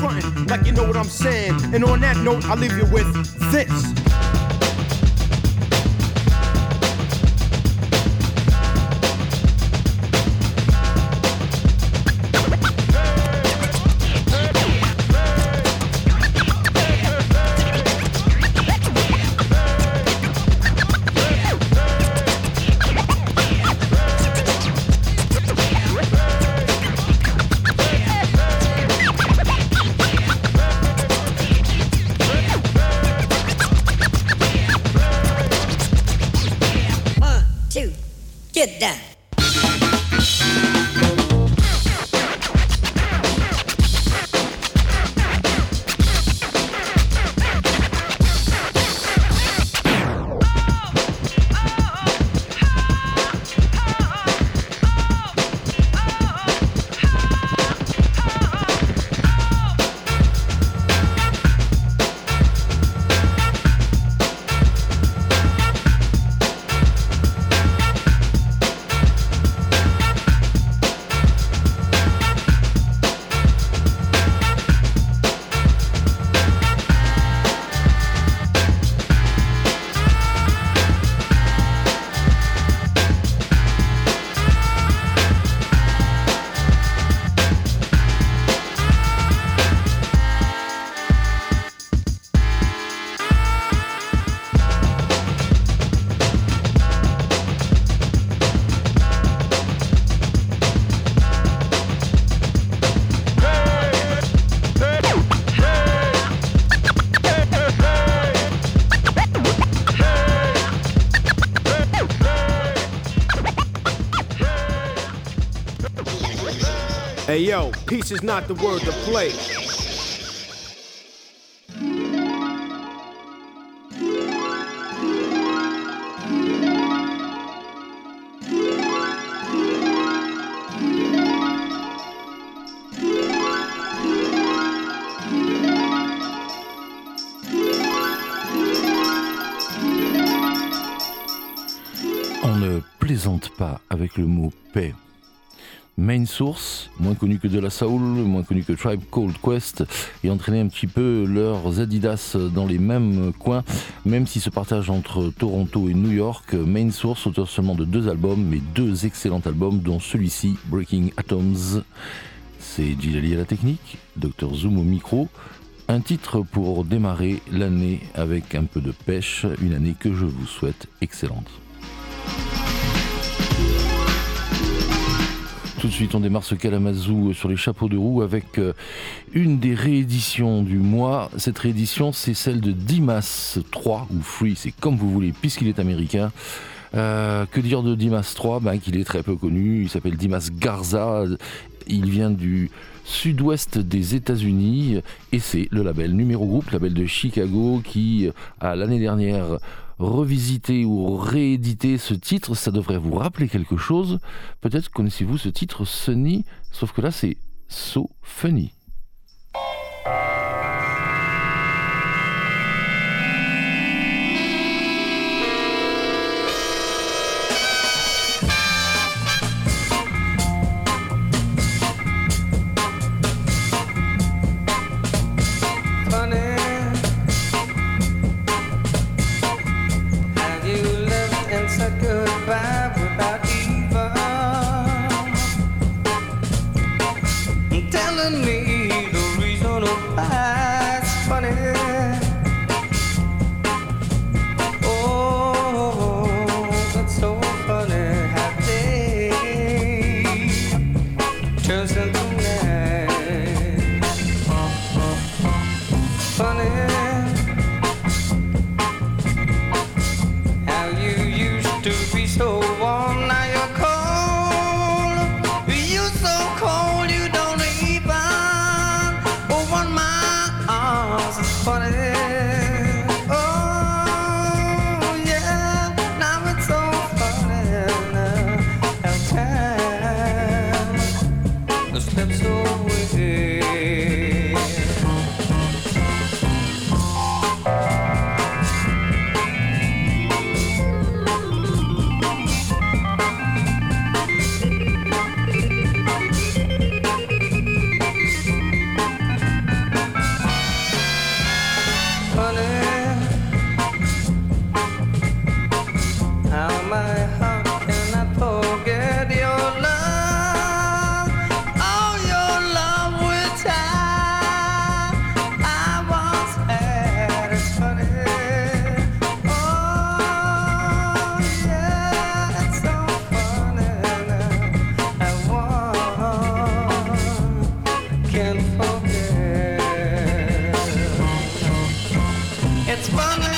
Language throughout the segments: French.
frontin' like you know what I'm saying. And on that note, I leave you with this. Hey yo, peace is not the word to play. On ne plaisante pas avec le mot paix. Main Source, moins connu que de la Soul, moins connu que Tribe Cold Quest, et entraîner un petit peu leurs Adidas dans les mêmes coins, même s'ils se partagent entre Toronto et New York. Main Source, auteur seulement de deux albums, mais deux excellents albums, dont celui-ci, Breaking Atoms. C'est Gilali à la technique, Dr Zoom au micro. Un titre pour démarrer l'année avec un peu de pêche, une année que je vous souhaite excellente. Tout de suite, on démarre ce Kalamazoo sur les chapeaux de roue avec euh, une des rééditions du mois. Cette réédition, c'est celle de Dimas 3 ou Free, c'est comme vous voulez, puisqu'il est américain. Euh, que dire de Dimas 3 ben, Qu'il est très peu connu, il s'appelle Dimas Garza, il vient du sud-ouest des États-Unis et c'est le label numéro groupe, label de Chicago qui a l'année dernière revisité ou réédité ce titre. Ça devrait vous rappeler quelque chose. Peut-être connaissez-vous ce titre Sunny, sauf que là c'est So Funny. It's fun.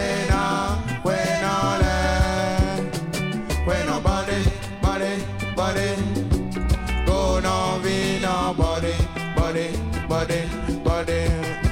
garden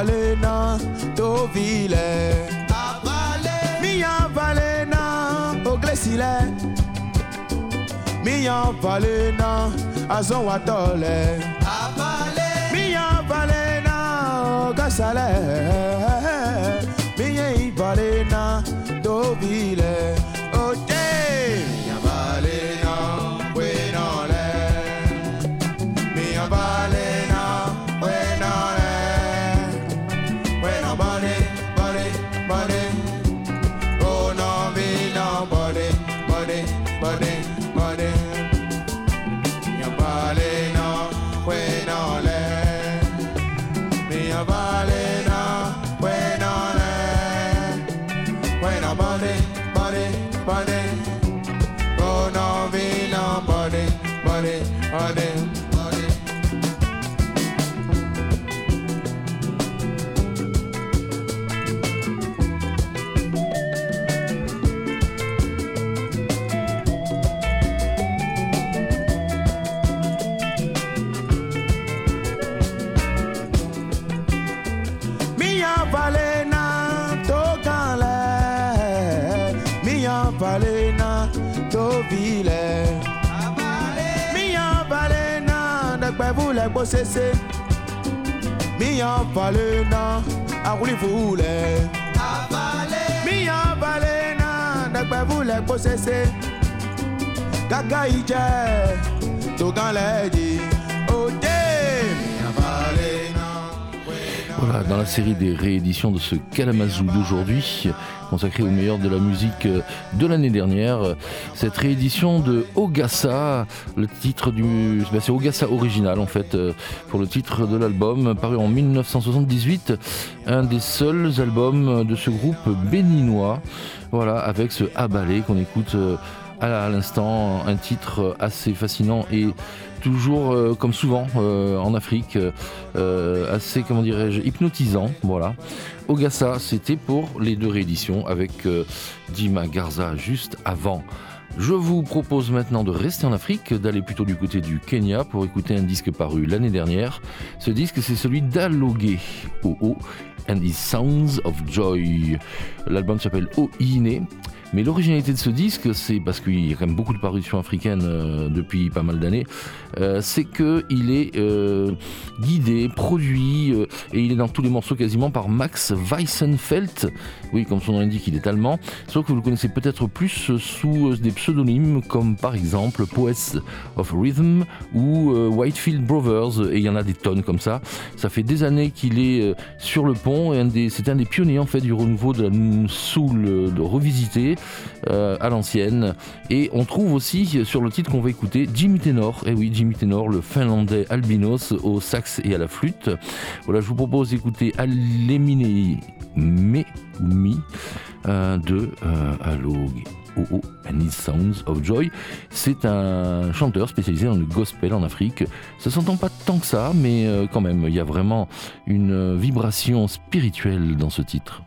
Valena dovile Mia valena oglesile Mia valena azonwatole Mia valena ogasale Nekpevule kposese Mia valena Akulivule Mia valena Nekpevule kposese Kaka ije Togaleji Ode Dans la série des rééditions de ce Kalamazoo d'aujourd'hui, consacré au meilleur de la musique euh, de l'année dernière, cette réédition de Ogassa, le titre du. ben, c'est Ogassa original en fait, euh, pour le titre de l'album, paru en 1978, un des seuls albums de ce groupe béninois, voilà, avec ce Abalé qu'on écoute. euh, à l'instant, un titre assez fascinant et toujours, euh, comme souvent euh, en Afrique, euh, assez, comment dirais-je, hypnotisant. Voilà. Ogassa, c'était pour les deux rééditions avec Dima Garza juste avant. Je vous propose maintenant de rester en Afrique, d'aller plutôt du côté du Kenya pour écouter un disque paru l'année dernière. Ce disque, c'est celui d'Alogé, OO, and His Sounds of Joy. L'album s'appelle Oine. Mais l'originalité de ce disque, c'est parce qu'il y a quand même beaucoup de parutions africaines euh, depuis pas mal d'années, euh, c'est qu'il est euh, guidé, produit, et il est dans tous les morceaux quasiment par Max Weissenfeld. Oui, comme son nom l'indique, il est allemand. Sauf que vous le connaissez peut-être plus sous euh, des pseudonymes comme par exemple Poets of Rhythm ou euh, Whitefield Brothers, et il y en a des tonnes comme ça. Ça fait des années qu'il est euh, sur le pont, et c'est un des pionniers en fait du renouveau de la soul de revisité. à l'ancienne. Et on trouve aussi sur le titre qu'on va écouter Jimmy Tenor. Et oui, Jimmy Tenor, le finlandais albinos au sax et à la flûte. Voilà, je vous propose d'écouter Alemine Me Mi euh, de euh, Allo and Sounds of Joy. C'est un chanteur spécialisé dans le gospel en Afrique. Ça s'entend pas tant que ça, mais euh, quand même, il y a vraiment une vibration spirituelle dans ce titre.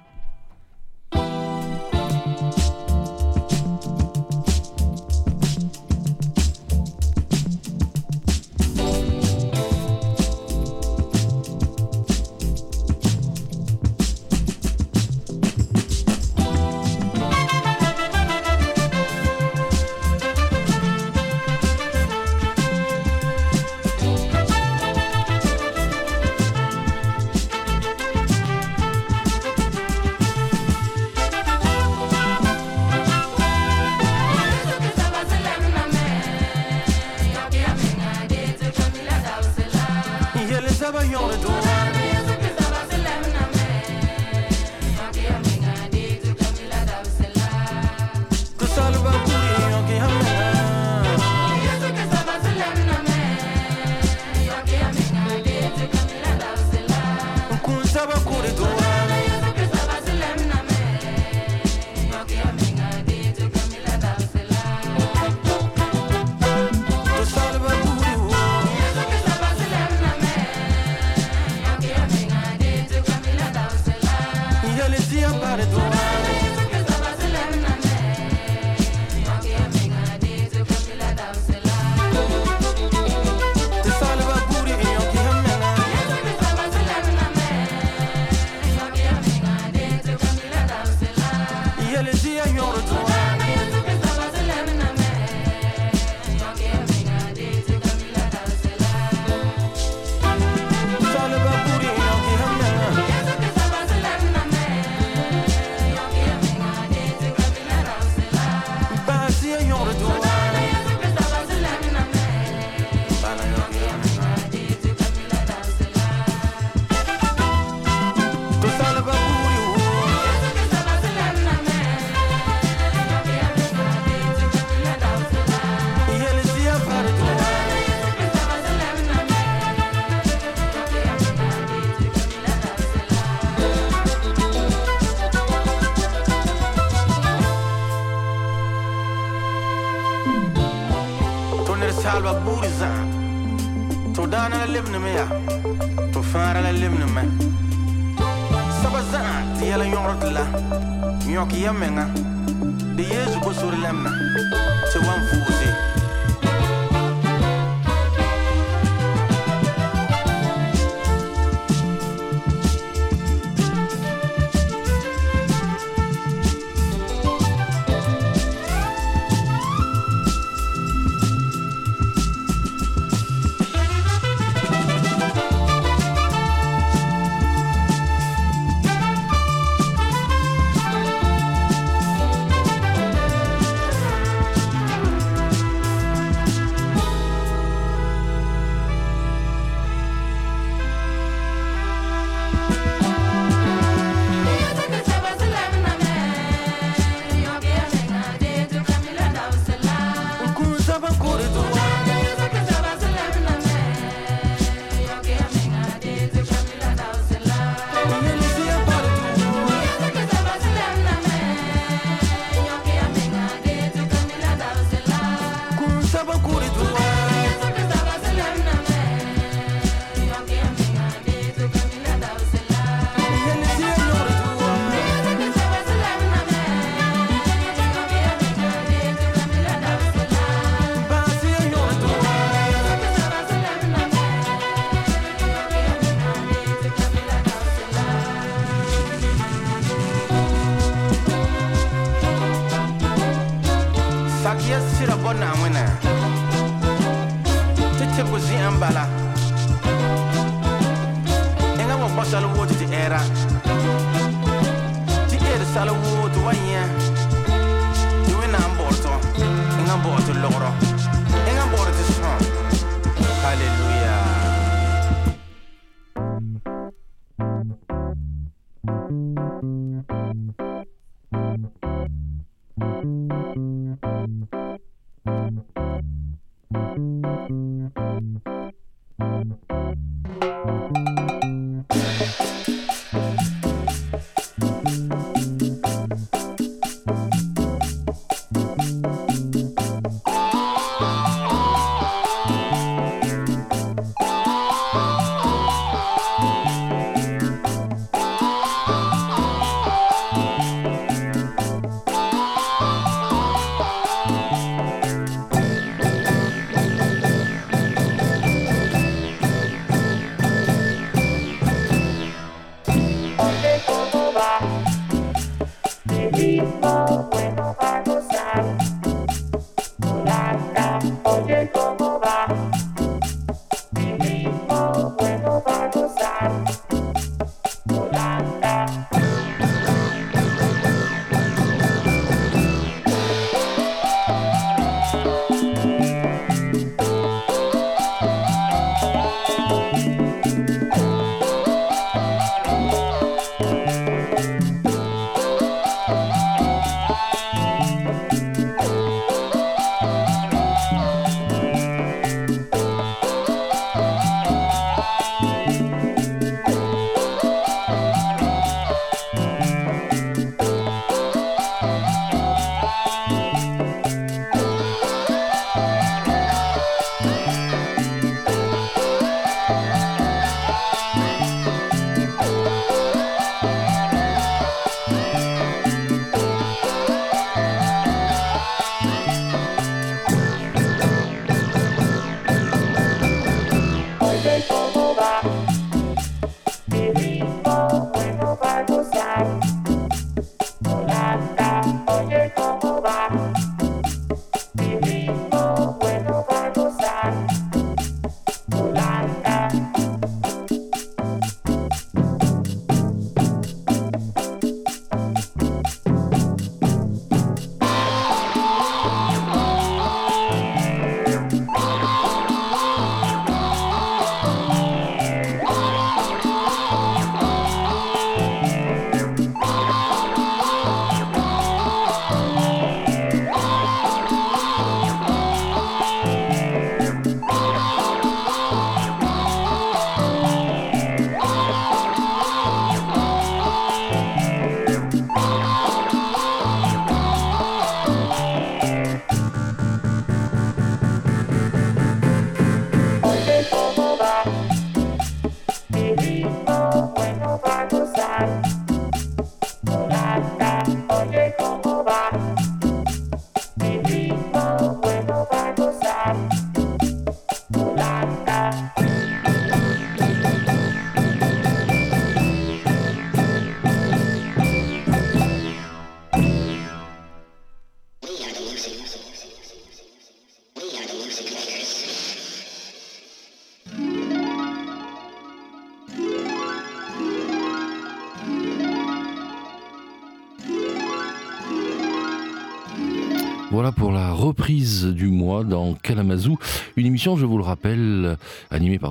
Une émission, je vous le rappelle,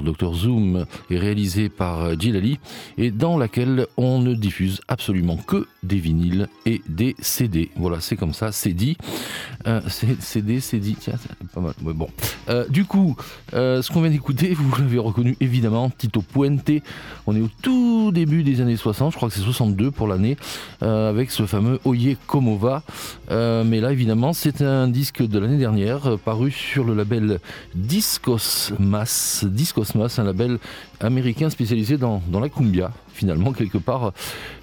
par Dr Zoom et réalisée par Gilali, et dans laquelle on ne diffuse absolument que des vinyles et des CD. Voilà, c'est comme ça, c'est dit. Euh, CD, c'est dit, tiens, c'est pas mal. Euh, du coup, euh, ce qu'on vient d'écouter, vous l'avez reconnu évidemment, Tito Puente. On est au tout début des années 60, je crois que c'est 62 pour l'année, avec ce fameux Oye Como Va. mais là, évidemment, c'est un disque de l'année dernière, paru sur le label Discos Mass. Discos Mass, un label américain spécialisé dans, la cumbia. Finalement, quelque part,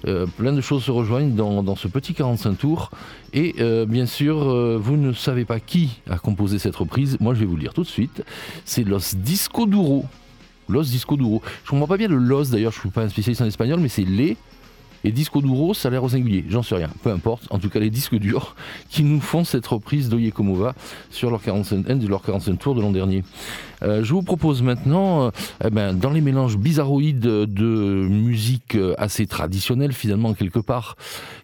euh, plein de choses se rejoignent dans, ce petit 45 tours. Et euh, bien sûr, vous ne savez pas qui a composé cette reprise. Moi, je vais vous le dire tout de suite. C'est Los Disco Duro. Los Disco Duro. Je comprends pas bien le Los, d'ailleurs, je ne suis pas un spécialiste en espagnol, mais c'est les et disco duro, ça a l'air au singulier, j'en sais rien, peu importe. En tout cas, les disques durs qui nous font cette reprise d'Oye Como Va sur leur 45 de leur 45 tours de l'an dernier. Euh, je vous propose maintenant, euh, eh ben, dans les mélanges bizarroïdes de musique euh, assez traditionnelle finalement quelque part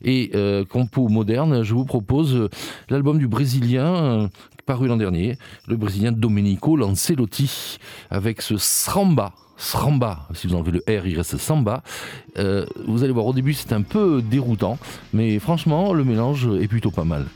et compo moderne, je vous propose l'album du Brésilien paru l'an dernier, le Brésilien Domenico Lancelotti avec ce Sramba. Sramba, si vous enlevez le R, il reste Samba. Euh, vous allez voir, au début c'est un peu déroutant, mais franchement, le mélange est plutôt pas mal.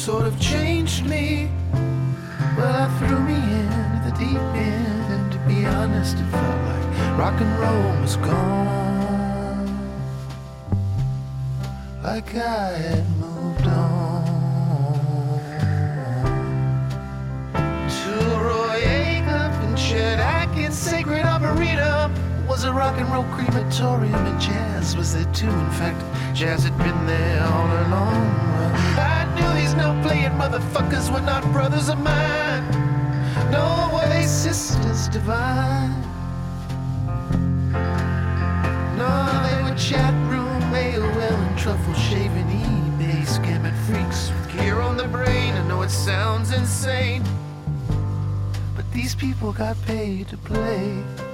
Sort of changed me. Well, I threw me in the deep end, and to be honest, it felt like rock and roll was gone. Like I had moved on. To Roy Acuff and Chet Atkins, Sacred Arboretum was a rock and roll crematorium, and jazz was there too. In fact, jazz had been there all along. These no playing motherfuckers were not brothers of mine, were they sisters divine. No, they were chat room, AOL, and truffle shaving eBay scamming freaks with gear on the brain. I know it sounds insane, but these people got paid to play.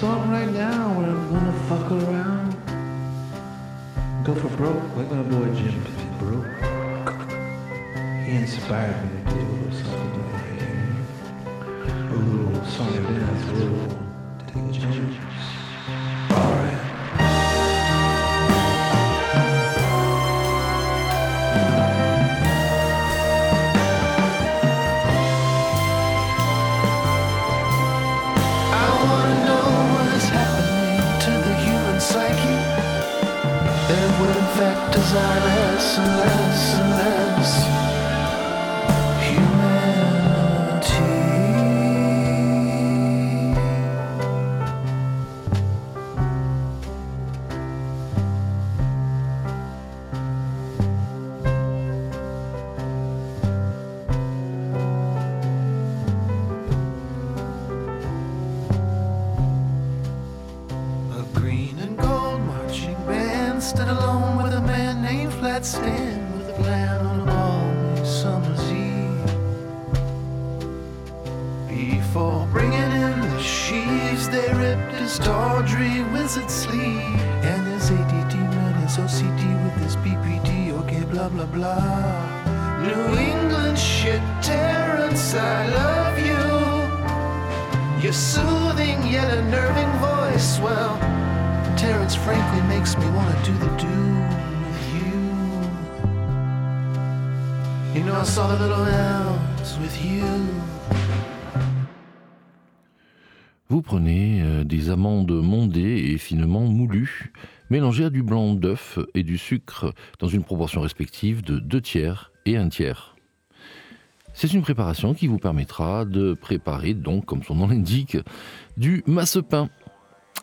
Song right now where I'm gonna fuck around. Go for broke like my boy Jim broke. He inspired me to do a little something like that. A little song and dance, a little take a chance. Wizard sleeve and his ADD man, his OCD with his BPD. Okay, blah blah blah. New England shit, Terrence, I love you. Your soothing yet unnerving voice, well, Terrence frankly makes me want to do the do with you. You know, I saw the little elves with you. Prenez euh, des amandes mondées et finement moulues mélangé à du blanc d'œuf et du sucre dans une proportion respective de 2 tiers et 1 tiers. C'est une préparation qui vous permettra de préparer, donc, comme son nom l'indique, du masse-pain.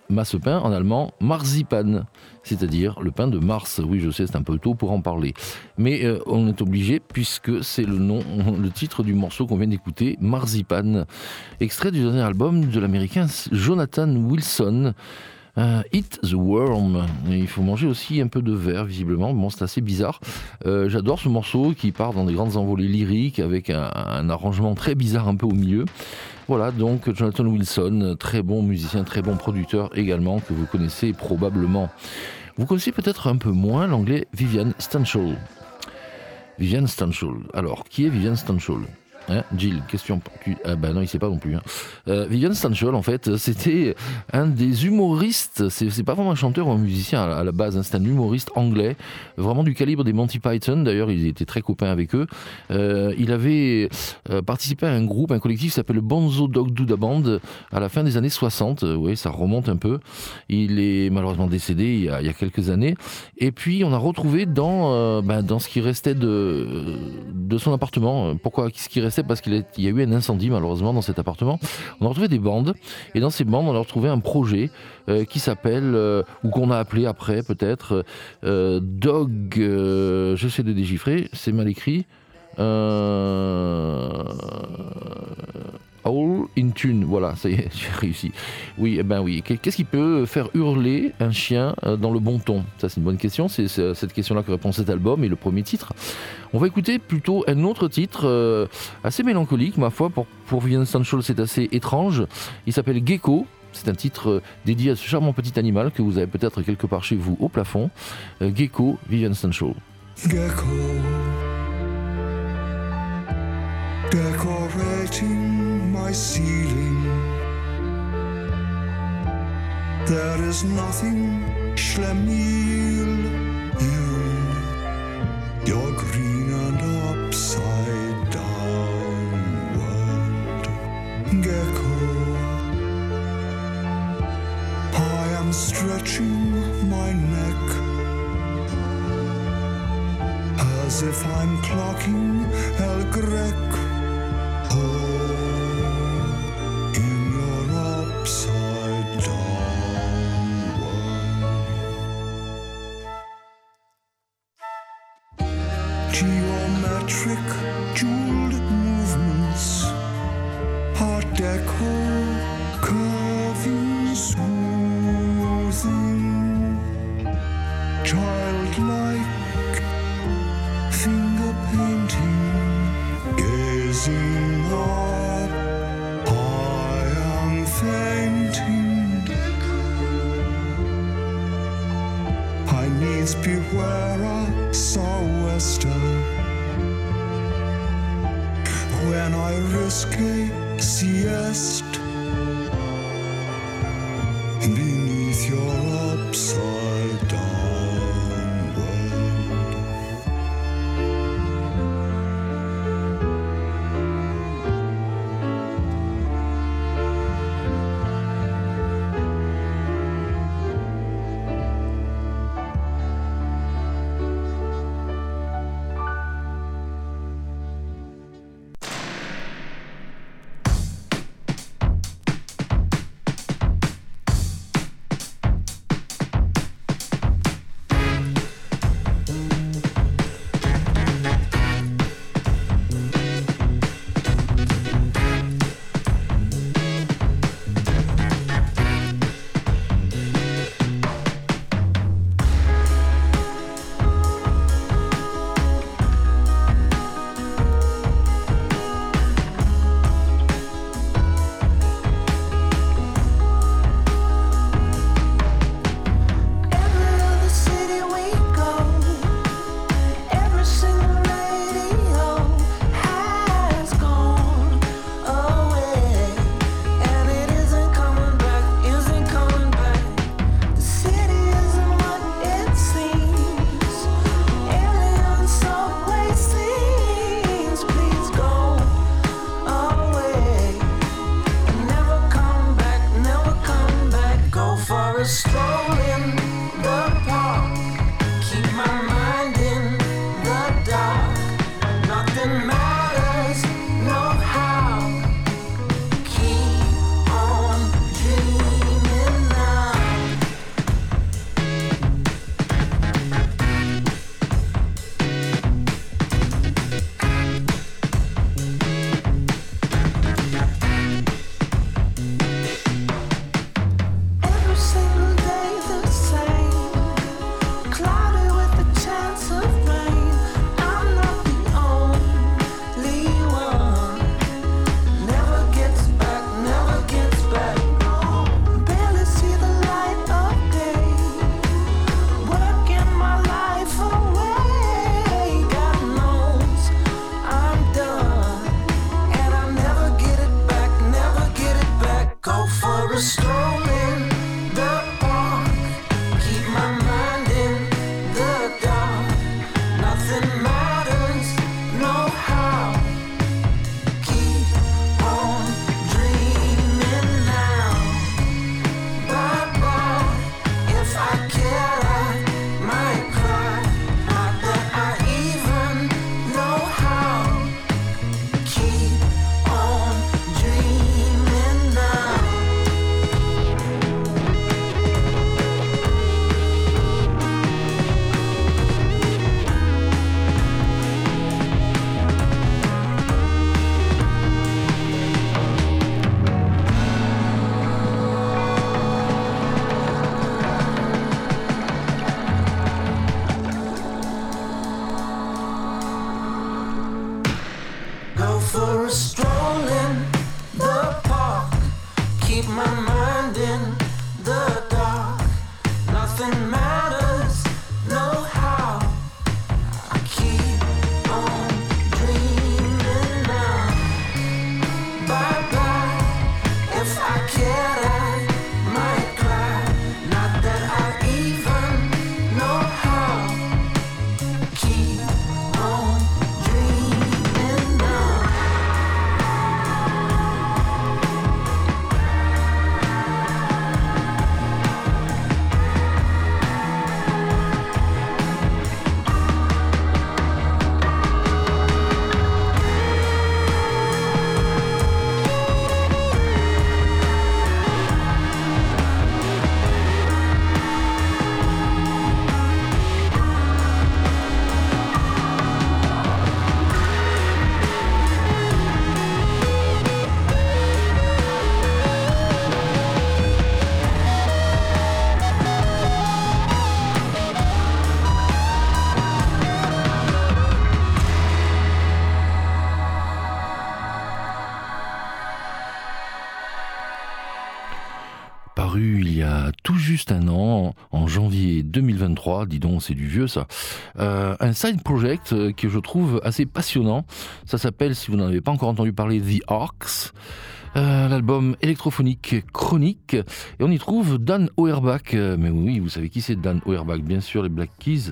Masse-pain en allemand, marzipan, c'est-à-dire le pain de Mars. Oui, je sais, c'est un peu tôt pour en parler. Mais euh, on est obligé puisque c'est le nom, le titre du morceau qu'on vient d'écouter, Marzipan, extrait du dernier album de l'américain Jonathan Wilson. Uh, Eat the Worm. il faut manger aussi un peu de verre, visiblement. Bon, c'est assez bizarre. Euh, j'adore ce morceau qui part dans des grandes envolées lyriques avec un, un, arrangement très bizarre un peu au milieu. Voilà, donc Jonathan Wilson, très bon musicien, très bon producteur également, que vous connaissez probablement. Vous connaissez peut-être un peu moins l'anglais Vivian Stanshall. Vivian Stanshall. Alors, qui est Vivian Stanshall Hein, Jill, question. Ah bah non, il sait pas non plus. Hein. Euh, Vivian Stanchel, en fait, c'était un des humoristes. C'est pas vraiment un chanteur ou un musicien à, la base. Hein, c'est un humoriste anglais, vraiment du calibre des Monty Python. D'ailleurs, il était très copain avec eux. Euh, il avait euh, participé à un groupe, un collectif qui s'appelle le Bonzo Dog Duda Band à la fin des années 60. oui, ça remonte un peu. Il est malheureusement décédé il y a, quelques années. Et puis, on a retrouvé dans, ben, dans ce qui restait de, de son appartement. Pourquoi ce qui restait parce qu'il y a eu un incendie malheureusement dans cet appartement. On a retrouvé des bandes et dans ces bandes on a retrouvé un projet euh, qui s'appelle euh, ou qu'on a appelé après peut-être euh, Dog. J'essaie de déchiffrer, c'est mal écrit. All in tune, voilà, ça y est, j'ai réussi. Oui, eh ben oui. Qu'est-ce qui peut faire hurler un chien dans le bon ton? Ça, c'est une bonne question. C'est cette question-là que répond cet album et le premier titre. On va écouter plutôt un autre titre euh, assez mélancolique, ma foi. Pour, pour Vivian Stanchel, c'est assez étrange. Il s'appelle Gecko. C'est un titre euh, dédié à ce charmant petit animal que vous avez peut-être quelque part chez vous au plafond. Euh, Gecko, Vivian Stanchel. Gecko. My ceiling. There is nothing schlemiel in your green and upside down world. Gecko, I am stretching my neck as if I'm clocking El Grec. trick. 2023, dis donc c'est du vieux ça, Euh, un side project euh, que je trouve assez passionnant. Ça s'appelle, si vous n'en avez pas encore entendu parler, The Arcs. Euh, L'album électrophonique chronique et on y trouve Dan Auerbach. Euh, Mais oui, vous savez qui c'est Dan Auerbach, bien sûr, les Black Keys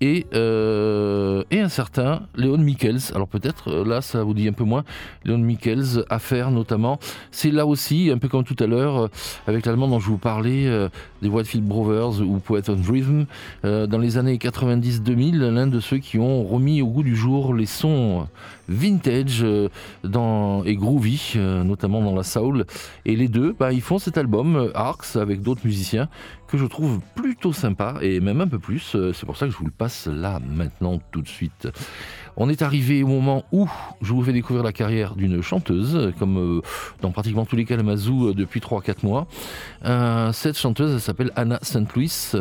et, euh, et un certain Léon Michels. Alors peut-être là, ça vous dit un peu moins. Léon Michels, affaire notamment. C'est là aussi, un peu comme tout à l'heure, avec l'allemand dont je vous parlais, euh, des Whitefield Brothers ou Poet of Rhythm, dans les années 90-2000, l'un de ceux qui ont remis au goût du jour les sons vintage euh, dans, et groovy, euh, notamment dans la soul. Et les deux, bah, ils font cet album, euh, Arcs, avec d'autres musiciens, que je trouve plutôt sympa, et même un peu plus. C'est pour ça que je vous le passe là, maintenant, tout de suite. On est arrivé au moment où je vous fais découvrir la carrière d'une chanteuse, comme dans pratiquement tous les cas euh, depuis 3-4 mois. Cette chanteuse, elle s'appelle Anna St. Louis.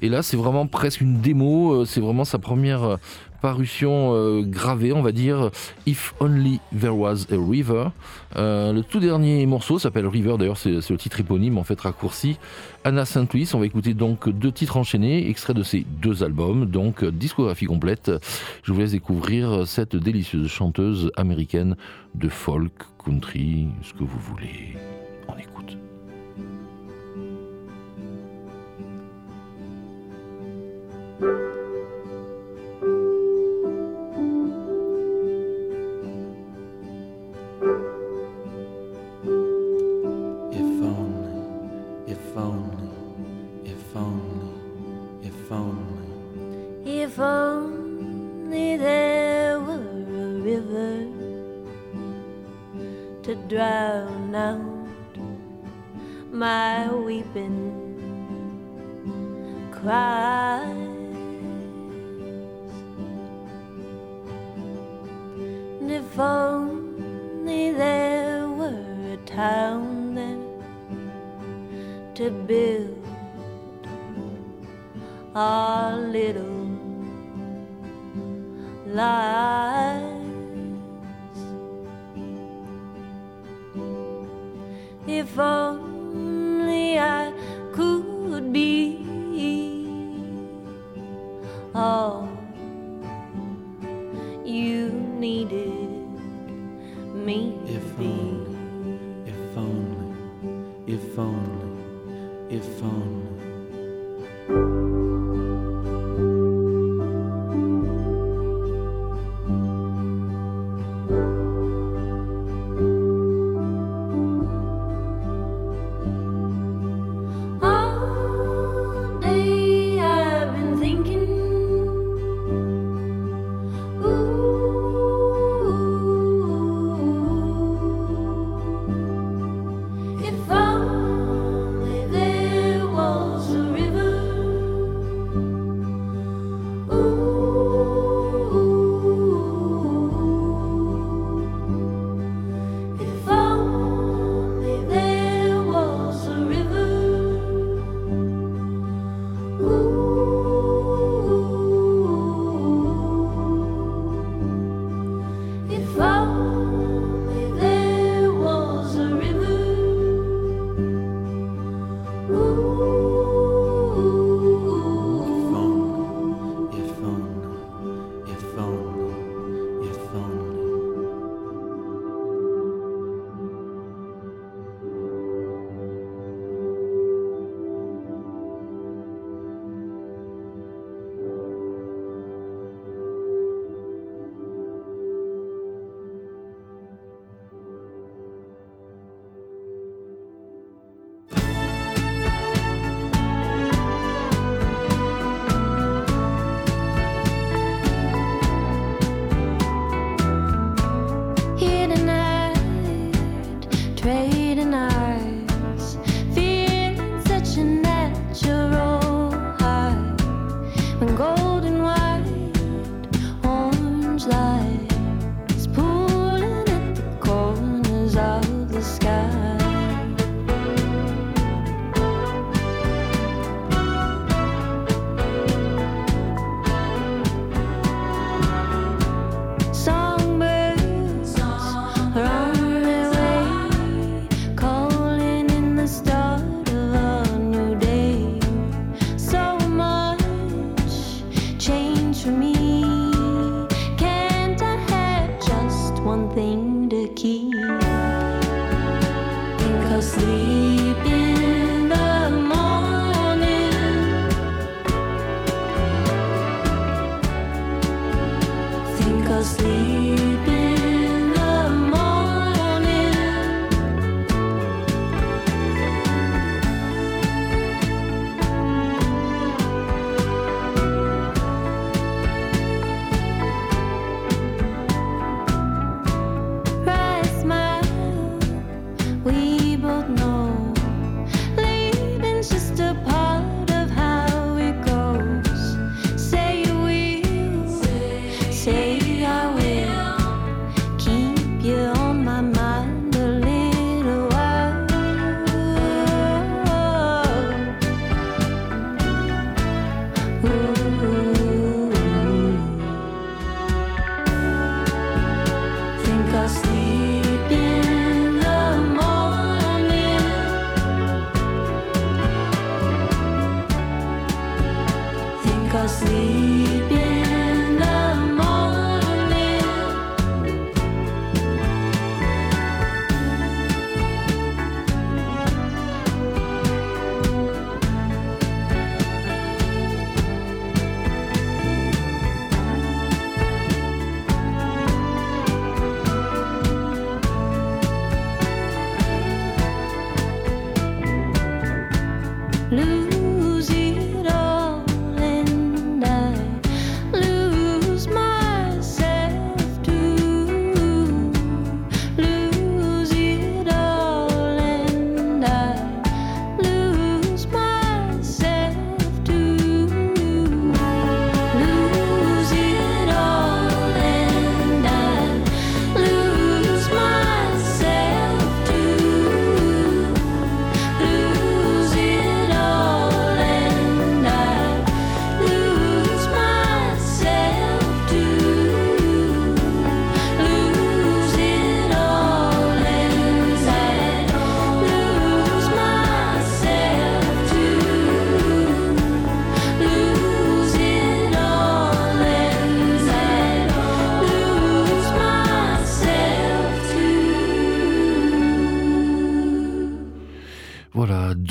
Et là, c'est vraiment presque une démo. C'est vraiment sa première parution euh, gravée, on va dire. If Only There Was a River. Euh, le tout dernier morceau s'appelle River, d'ailleurs, c'est le titre éponyme, en fait, raccourci. Anna St. Louis, on va écouter donc deux titres enchaînés, extraits de ces deux albums, donc euh, discographie complète. Je vous laisse découvrir cette délicieuse chanteuse américaine de folk, country, ce que vous voulez. If only there were a river to drown out my weeping cries. And if only there were a town there to build our little lives. If only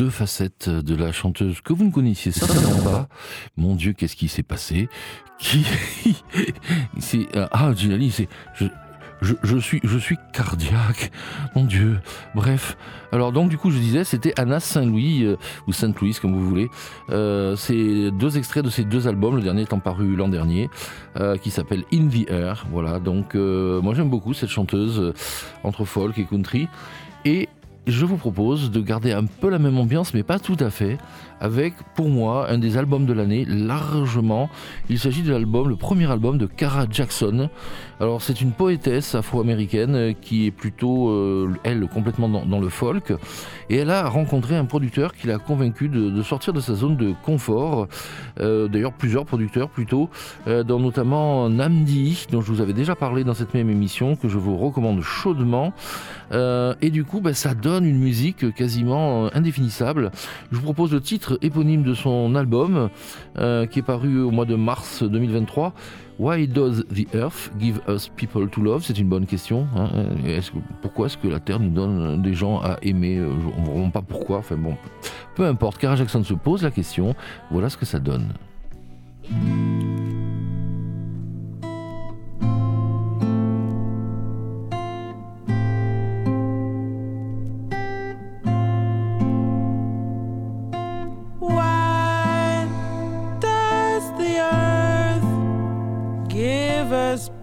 deux facettes de la chanteuse que vous ne connaissiez certainement pas. Mon Dieu, qu'est-ce qui s'est passé? Qui c'est ah Ginali, c'est je, suis je suis cardiaque. Mon Dieu. Bref. Alors donc du coup je disais c'était Anna Saint-Louis euh, ou Saint-Louis comme vous voulez. Euh, c'est deux extraits de ces deux albums, le dernier étant paru l'an dernier, euh, qui s'appelle In the Air. Voilà. Donc euh, moi j'aime beaucoup cette chanteuse euh, entre folk et country et je vous propose de garder un peu la même ambiance, mais pas tout à fait, avec pour moi un des albums de l'année largement. Il s'agit de l'album, le premier album de Cara Jackson. Alors c'est une poétesse afro-américaine euh, qui est plutôt, euh, elle, complètement dans, le folk, et elle a rencontré un producteur qui l'a convaincu de, sortir de sa zone de confort. Euh, D'ailleurs plusieurs producteurs plutôt, dont notamment Namdi, dont je vous avais déjà parlé dans cette même émission, que je vous recommande chaudement. Et du coup, bah, ça donne une musique quasiment indéfinissable. Je vous propose le titre éponyme de son album, euh, qui est paru au mois de mars 2023. Why does the earth give us people to love? C'est une bonne question. hein. Pourquoi est-ce que la Terre nous donne des gens à aimer? Euh, On ne voit pas pourquoi. Enfin bon, peu importe. Cara Jackson se pose la question. Voilà ce que ça donne. Give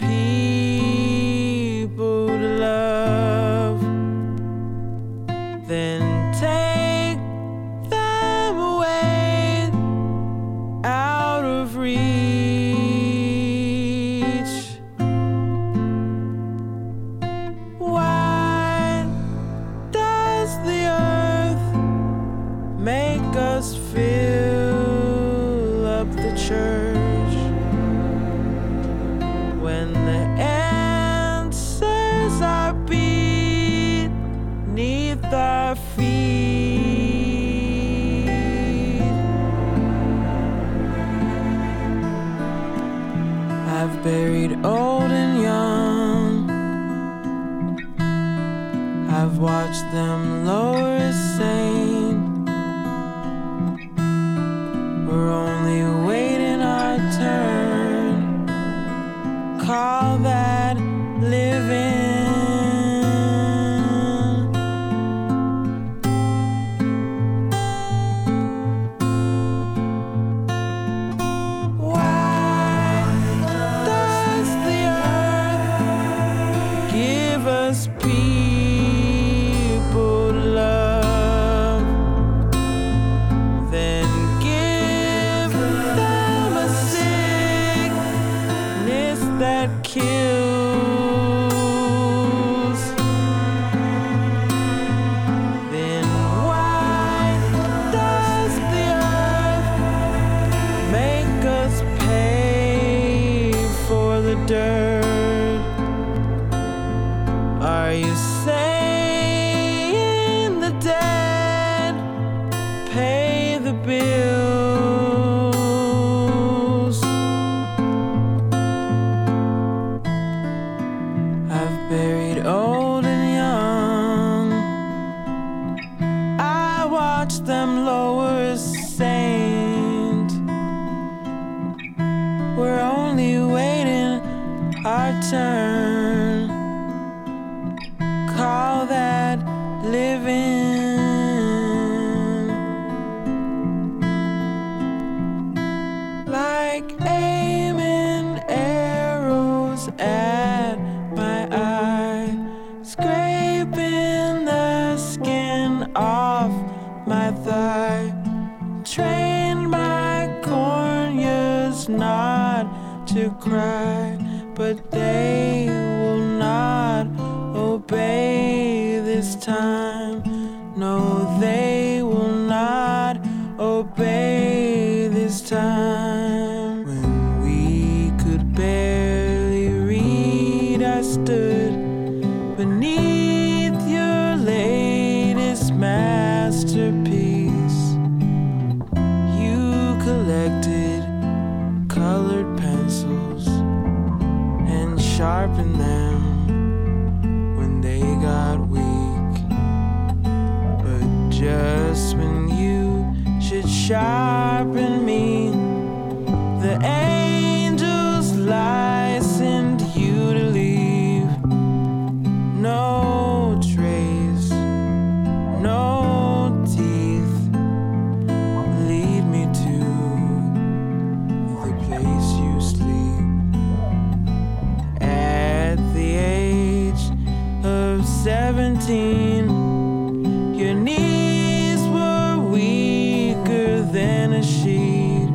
17, your knees were weaker than a sheet,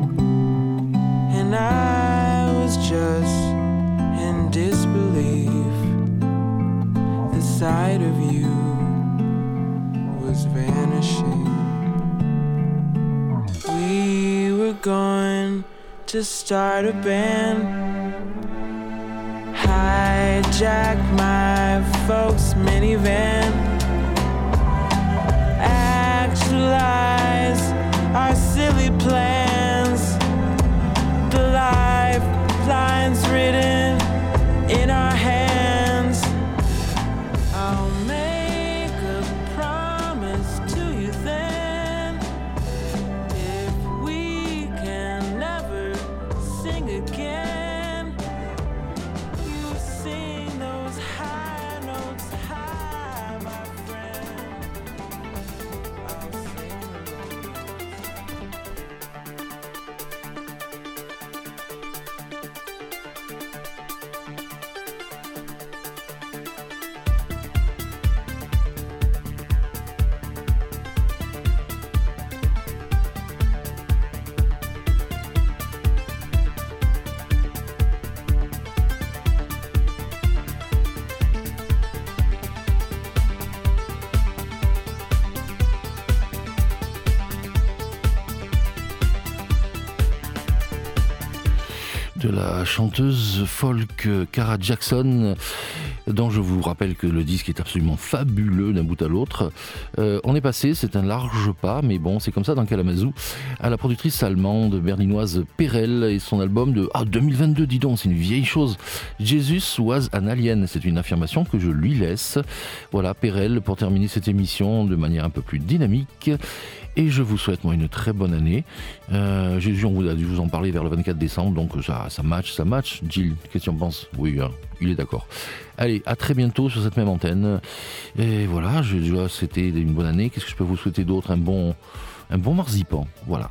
and I was just in disbelief. The sight of you was vanishing. We were going to start a band hijack my folks' minivan, really planned. Folk Cara Jackson, dont je vous rappelle que le disque est absolument fabuleux d'un bout à l'autre. Euh, on est passé, c'est un large pas, mais bon, c'est comme ça dans Kalamazoo, à la productrice allemande berlinoise Perel et son album de ah, 2022, dis donc, c'est une vieille chose. Jesus was an alien, c'est une affirmation que je lui laisse. Voilà, Perel, pour terminer cette émission de manière un peu plus dynamique. Et je vous souhaite moi une très bonne année. Euh, Jésus, on vous a dû vous en parler vers le 24 décembre, donc ça, match, ça match. Jill, qu'est-ce que tu en penses? Oui, hein, il est d'accord. Allez, à très bientôt sur cette même antenne. Et voilà, c'était une bonne année. Qu'est-ce que je peux vous souhaiter d'autre? Un bon, un bon marzipan. Voilà.